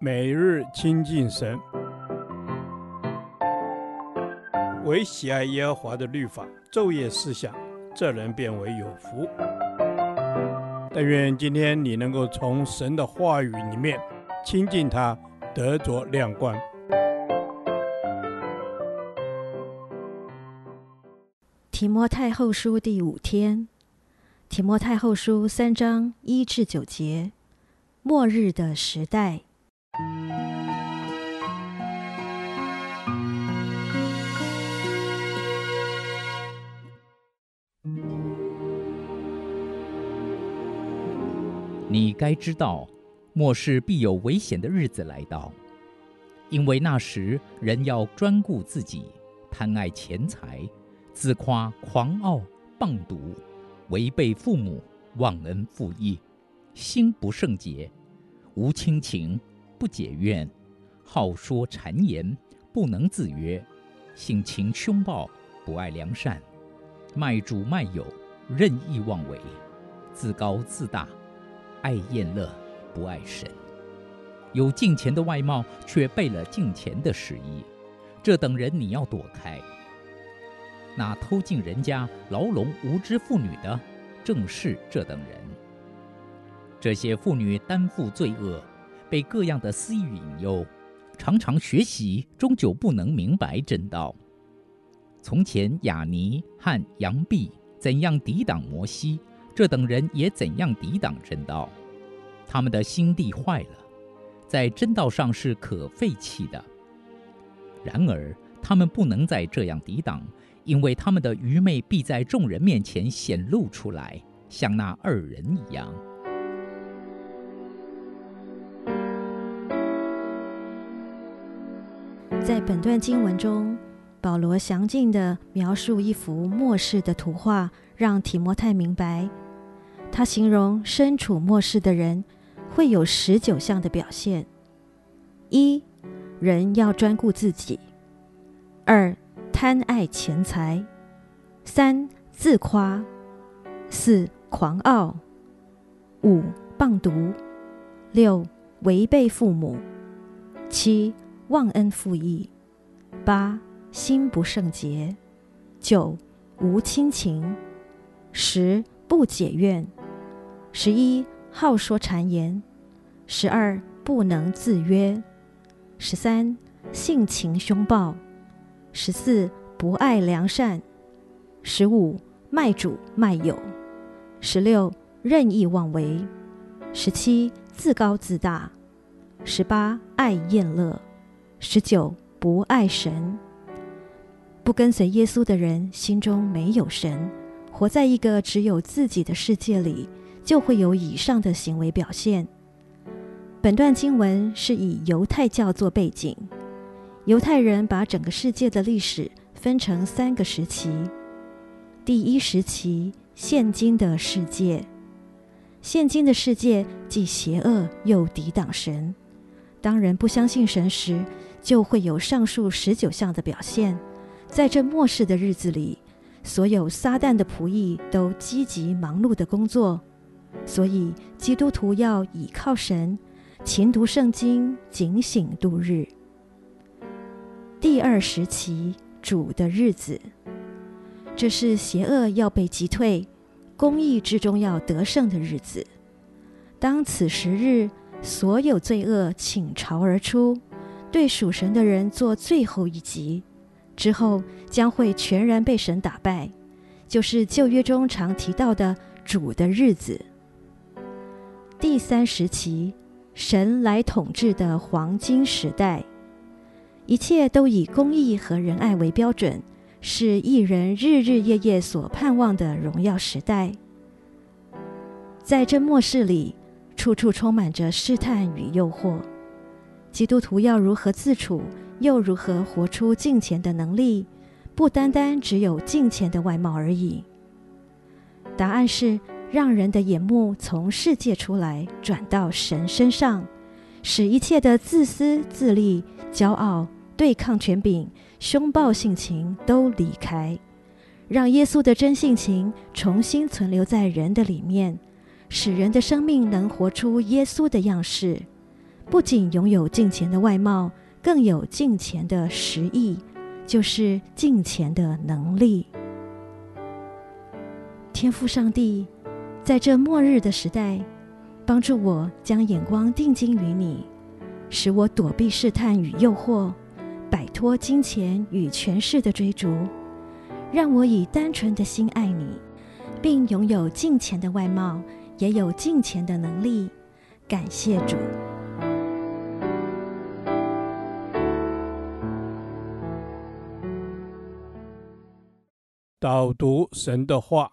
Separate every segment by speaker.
Speaker 1: 每日亲近神，唯喜爱耶和华的律法，昼夜思想，这人便为有福。但愿今天你能够从神的话语里面亲近他，得着亮光。
Speaker 2: 提摩太后书第五天，提摩太后书三章一至九节，末日的时代。
Speaker 3: 你该知道，末世必有危险的日子来到，因为那时人要专顾自己，贪爱钱财，自夸狂傲，谤讟，违背父母，忘恩负义，心不圣洁，无亲情。不解怨，好说谗言，不能自约，性情凶暴，不爱良善，卖主卖友，任意妄为，自高自大，爱宴乐，不爱神。有敬虔的外貌，却背了敬虔的实意，这等人你要躲开。那偷进人家牢笼无知妇女的，正是这等人。这些妇女担负罪恶。被各样的私欲引诱，常常学习，终究不能明白真道。从前亚尼和杨毕怎样抵挡摩西，这等人也怎样抵挡真道。他们的心地坏了，在真道上是可废弃的。然而他们不能再这样抵挡，因为他们的愚昧必在众人面前显露出来，像那二人一样。
Speaker 2: 在本段经文中，保罗详尽地描述一幅末世的图画，让提摩太明白。他形容身处末世的人会有十九项的表现：一、人要专顾自己；二、贪爱钱财；三、自夸；四、狂傲；五、谤讟；六、违背父母；七、忘恩负义，八心不圣洁，九无亲情，十不解怨，十一好说谗言，十二不能自约，十三性情凶暴，十四不爱良善，十五卖主卖友，十六任意妄为，十七自高自大，十八爱宴乐。十九，不爱神，不跟随耶稣的人心中没有神，活在一个只有自己的世界里，就会有以上的行为表现。本段经文是以犹太教做背景，犹太人把整个世界的历史分成三个时期。第一时期，现今的世界，现今的世界既邪恶又抵挡神。当人不相信神时，就会有上述十九项的表现。在这末世的日子里，所有撒旦的仆役都积极忙碌的工作，所以基督徒要倚靠神，勤读圣经，警醒度日。第二时期，主的日子，这是邪恶要被击退，公义之中要得胜的日子。当此时日，所有罪恶倾巢而出，对属神的人做最后一击，之后将会全然被神打败，就是旧约中常提到的主的日子。第三时期，神来统治的黄金时代，一切都以公义和仁爱为标准，是一人日日夜夜所盼望的荣耀时代。在这末世里。处处充满着试探与诱惑，基督徒要如何自处，又如何活出敬虔的能力？不单单只有敬虔的外貌而已。答案是让人的眼目从世界出来，转到神身上，使一切的自私自利、骄傲、对抗权柄、凶暴性情都离开，让耶稣的真性情重新存留在人的里面。使人的生命能活出耶稣的样式，不仅拥有敬虔的外貌，更有敬虔的实意，就是敬虔的能力。天父上帝，在这末日的时代，帮助我将眼光定睛于你，使我躲避试探与诱惑，摆脱金钱与权势的追逐，让我以单纯的心爱你，并拥有敬虔的外貌，也有敬虔的能力。感谢主。
Speaker 1: 导读神的话。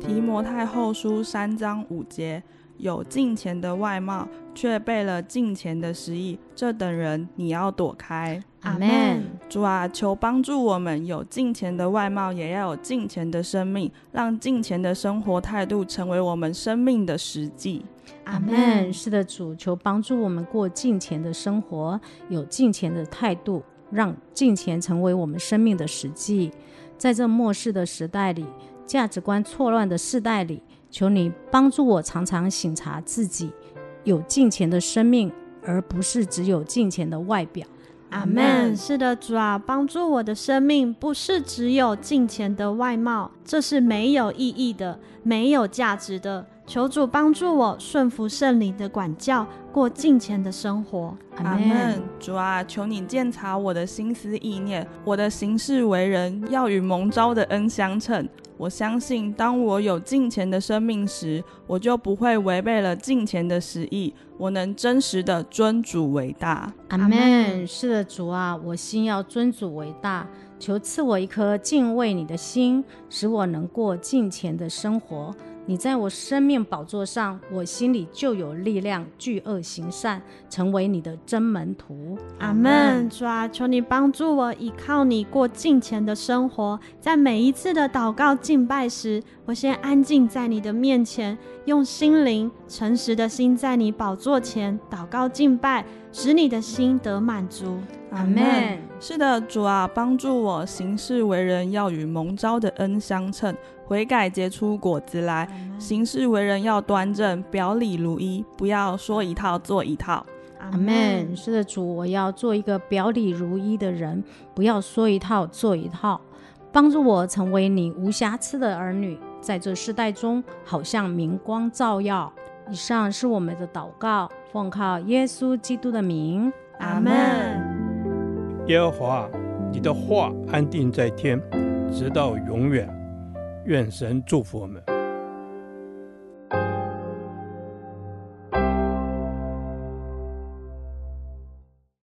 Speaker 4: 提摩太后书三章五节，有敬虔的外貌，却背了敬虔的实意，这等人你要躲开。
Speaker 5: 阿门。
Speaker 4: 主啊，求帮助我们有敬虔的外貌，也要有敬虔的生命，让敬虔的生活态度成为我们生命的实际。
Speaker 5: 阿门。是的，主，求帮助我们过敬虔的生活，有敬虔的态度，让金钱成为我们生命的实际。在这末世的时代里。价值观错乱的世代里，求你帮助我常常省察自己，有金钱的生命，而不是只有金钱的外表。
Speaker 6: 阿门。是的，主啊，帮助我的生命不是只有金钱的外貌，这是没有意义的，没有价值的。求主帮助我顺服圣灵的管教，过敬虔的生活。
Speaker 4: 阿门。主啊，求你鉴察我的心思意念，我的行事为人要与蒙召的恩相称。我相信，当我有敬虔的生命时，我就不会违背了敬虔的实意。我能真实的尊主为大。
Speaker 5: 阿门。是的，主啊，我心要尊主为大，求赐我一颗敬畏你的心，使我能过敬虔的生活。你在我生命宝座上，我心里就有力量，巨恶行善，成为你的真门徒。
Speaker 6: 阿门。主啊，求你帮助我，依靠你过敬虔的生活。在每一次的祷告敬拜时，我先安静在你的面前，用心灵诚实的心在你宝座前祷告敬拜，使你的心得满足。
Speaker 4: 阿门。是的，主啊，帮助我行事为人要与蒙召的恩相称。悔改结出果子来，行事为人要端正，表里如一，不要说一套做一套。
Speaker 5: 阿门。是的，主，我要做一个表里如一的人，不要说一套做一套。帮助我成为你无瑕疵的儿女，在这世代中，好像明光照耀。以上是我们的祷告，奉靠耶稣基督的名。
Speaker 6: 阿门。
Speaker 1: 耶和华，你的话安定在天，直到永远。愿神祝福我们。